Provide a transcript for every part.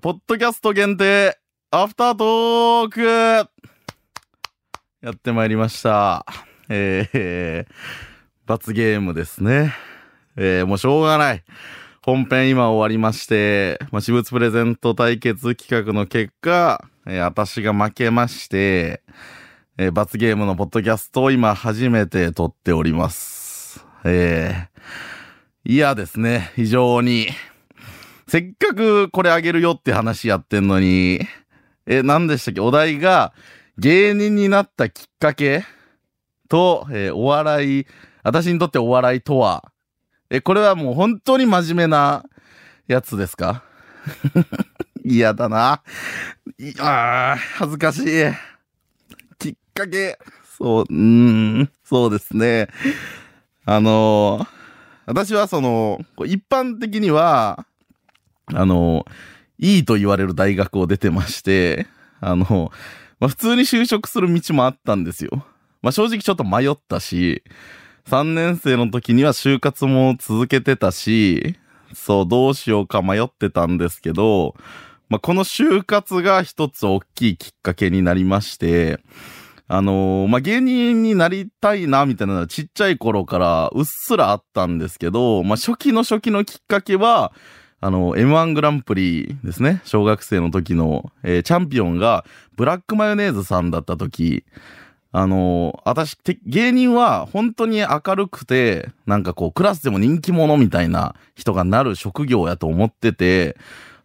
ポッドキャスト限定、アフタートークやってまいりました。えー、罰ゲームですね。えー、もうしょうがない。本編今終わりまして、まあ、私物プレゼント対決企画の結果、えー私が負けまして、えー罰ゲームのポッドキャストを今初めて撮っております。えー、嫌ですね。非常に。せっかくこれあげるよって話やってんのに、え、何でしたっけ？お題が、芸人になったきっかけ？と、えーお笑い、私にとってお笑いとは、え、これはもう本当に真面目なやつですか？嫌だな。いあー恥ずかしい。きっかけ、そう、うーん、そうですね。あのー私はその、一般的には、あの、いいと言われる大学を出てまして、あの、まあ、普通に就職する道もあったんですよ。まあ、正直ちょっと迷ったし、3年生の時には就活も続けてたし、そう、どうしようか迷ってたんですけど、まあ、この就活が一つ大きいきっかけになりまして、あのーまあ、芸人になりたいな、みたいなのはちっちゃい頃からうっすらあったんですけど、まあ、初期の初期のきっかけは、あの、M1 グランプリですね。小学生の時の、えーチャンピオンがブラックマヨネーズさんだった時、あのー私、芸人は本当に明るくて、なんかこう、クラスでも人気者みたいな人がなる職業やと思ってて、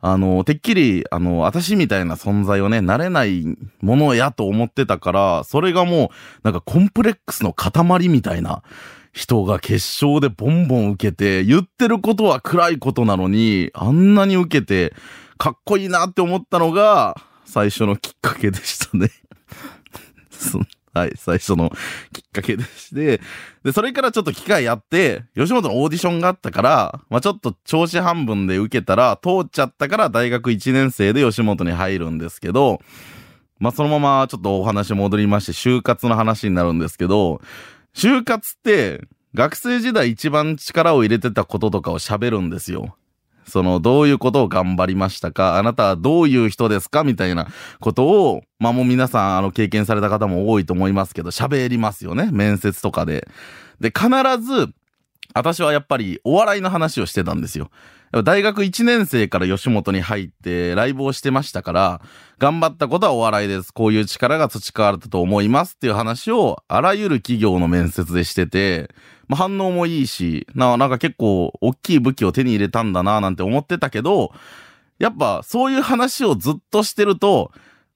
あのてっきり、あの私みたいな存在をね、なれないものやと思ってたから、それがもう、なんかコンプレックスの塊みたいな人が決勝でボンボン受けて、言ってることは暗いことなのに、あんなに受けて、かっこいいなって思ったのが、最初のきっかけでしたね。はい、最初のきっかけでして、で、それからちょっと機会あって、吉本のオーディションがあったから、まあちょっと調子半分で受けたら、通っちゃったから大学1年生で吉本に入るんですけど、まあそのままちょっとお話戻りまして、就活の話になるんですけど、就活って、学生時代一番力を入れてたこととかを喋るんですよ。その、どういうことを頑張りましたか？あなたはどういう人ですか？みたいなことを、まあもう皆さん、あの、経験された方も多いと思いますけど、喋りますよね。面接とかで。で、必ず、私はやっぱりお笑いの話をしてたんですよ。大学1年生から吉本に入ってライブをしてましたから、頑張ったことはお笑いです。こういう力が培われたと思いますっていう話をあらゆる企業の面接でしてて、まあ、反応もいいし、ななんか結構大きい武器を手に入れたんだななんて思ってたけど、やっぱそういう話をずっとしてると、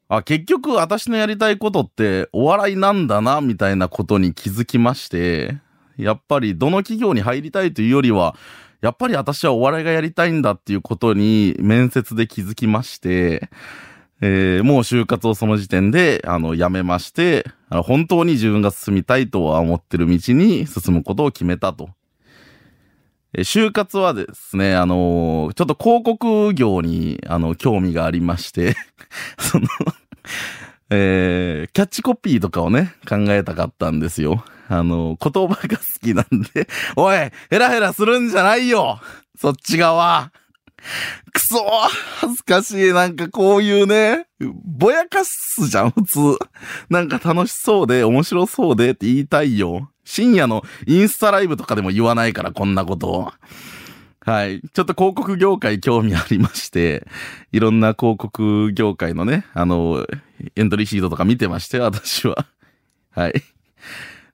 あ、結局私のやりたいことってお笑いなんだなみたいなことに気づきまして、やっぱりどの企業に入りたいというよりは、やっぱり私はお笑いがやりたいんだっていうことに面接で気づきまして、えーもう就活をその時点で、あの、辞めまして、あの本当に自分が進みたいとは思ってる道に進むことを決めたと。え就活はですね、あのーちょっと広告業に、あの、興味がありまして、その、えーキャッチコピーとかをね、考えたかったんですよ。あの、言葉が好きなんで、おい、ヘラヘラするんじゃないよそっち側くそ恥ずかしい。なんかこういうね、ぼやかすじゃん、普通。なんか楽しそうで、面白そうでって言いたいよ。深夜のインスタライブとかでも言わないから、こんなことを。はい。ちょっと広告業界興味ありまして、いろんな広告業界のね、あの、エントリーシートとか見てまして、私は。はい。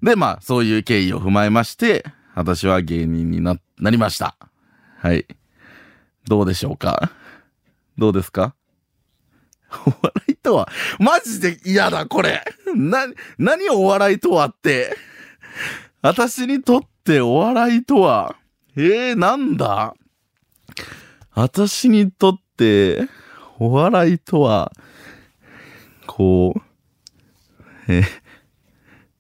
で、まあ、そういう経緯を踏まえまして、私は芸人にな、なりました。はい。どうでしょうか？どうですか？お笑いとは、マジで嫌だ、これ。な、何お笑いとはって。私にとってお笑いとは、えー、なんだ？私にとって、お笑いとは、こう、え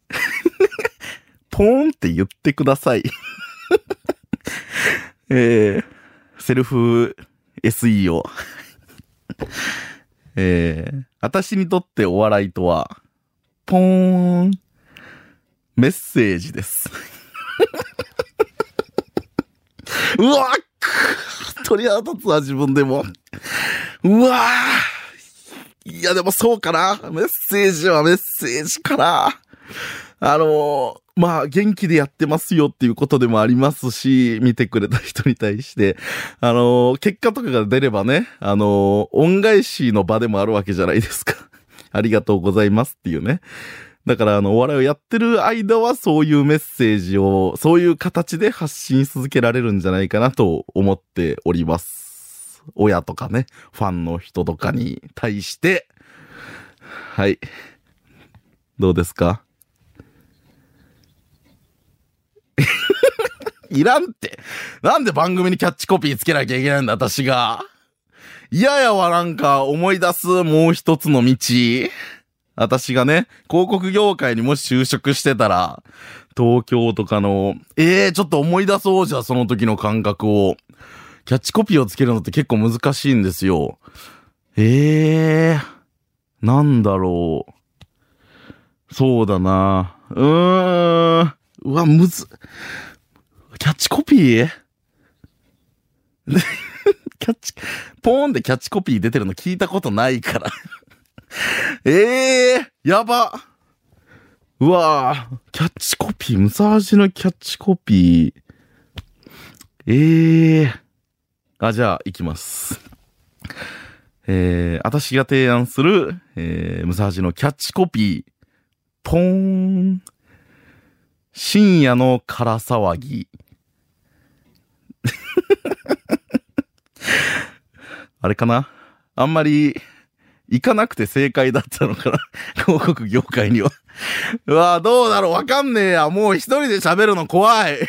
ポーンって言ってください。えー、セルフ SE を。えー、私にとってお笑いとは、ポーン、メッセージです。うわく鳥肌立つわ、自分でも。うわーいや、でもそうかな。メッセージはメッセージかな。あのー、まあ、元気でやってますよっていうことでもありますし、見てくれた人に対して、あのー、結果とかが出ればね、あのー、恩返しの場でもあるわけじゃないですか。ありがとうございますっていうね。だから、あの、お笑いをやってる間はそういうメッセージを、そういう形で発信し続けられるんじゃないかなと思っております。親とかね、ファンの人とかに対して、はい。どうですか？いらんって。なんで番組にキャッチコピーつけなきゃいけないんだ、私が。嫌やわ、なんか思い出すもう一つの道。私がね、広告業界にもし就職してたら、東京とかの、ええー、ちょっと思い出そうじゃ、その時の感覚を。キャッチコピーをつけるのって結構難しいんですよ。ええー、なんだろう。そうだな。うーん。うわ、むず、キャッチコピー？キャッチ、ポーンでキャッチコピー出てるの聞いたことないからええー、やば。うわぁ、キャッチコピー、ムサージのキャッチコピー。ええー。あ、じゃあ、行きます。えー、私が提案する、えー、ムサージのキャッチコピー。ポーン。深夜の空騒ぎ。あれかな？あんまり行かなくて正解だったのかな？広告業界にはうわどうだろう？わかんねえや。もう一人で喋るの怖い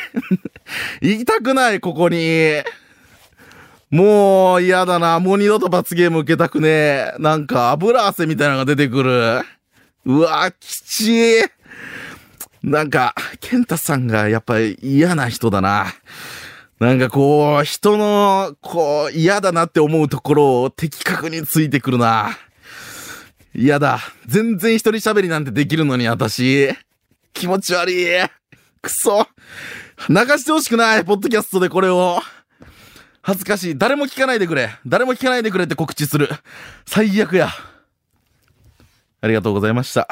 行きたくない、ここに。もう嫌だな。もう二度と罰ゲーム受けたくねえ。なんか油汗みたいなのが出てくる。うわきちい。なんか、ケンタさんがやっぱり嫌な人だな。なんかこう、人の、こう、嫌だなって思うところを的確についてくるな。嫌だ。全然一人喋りなんてできるのに、私。気持ち悪い。くそ。流してほしくない、ポッドキャストでこれを。恥ずかしい。誰も聞かないでくれ。誰も聞かないでくれって告知する。最悪や。ありがとうございました。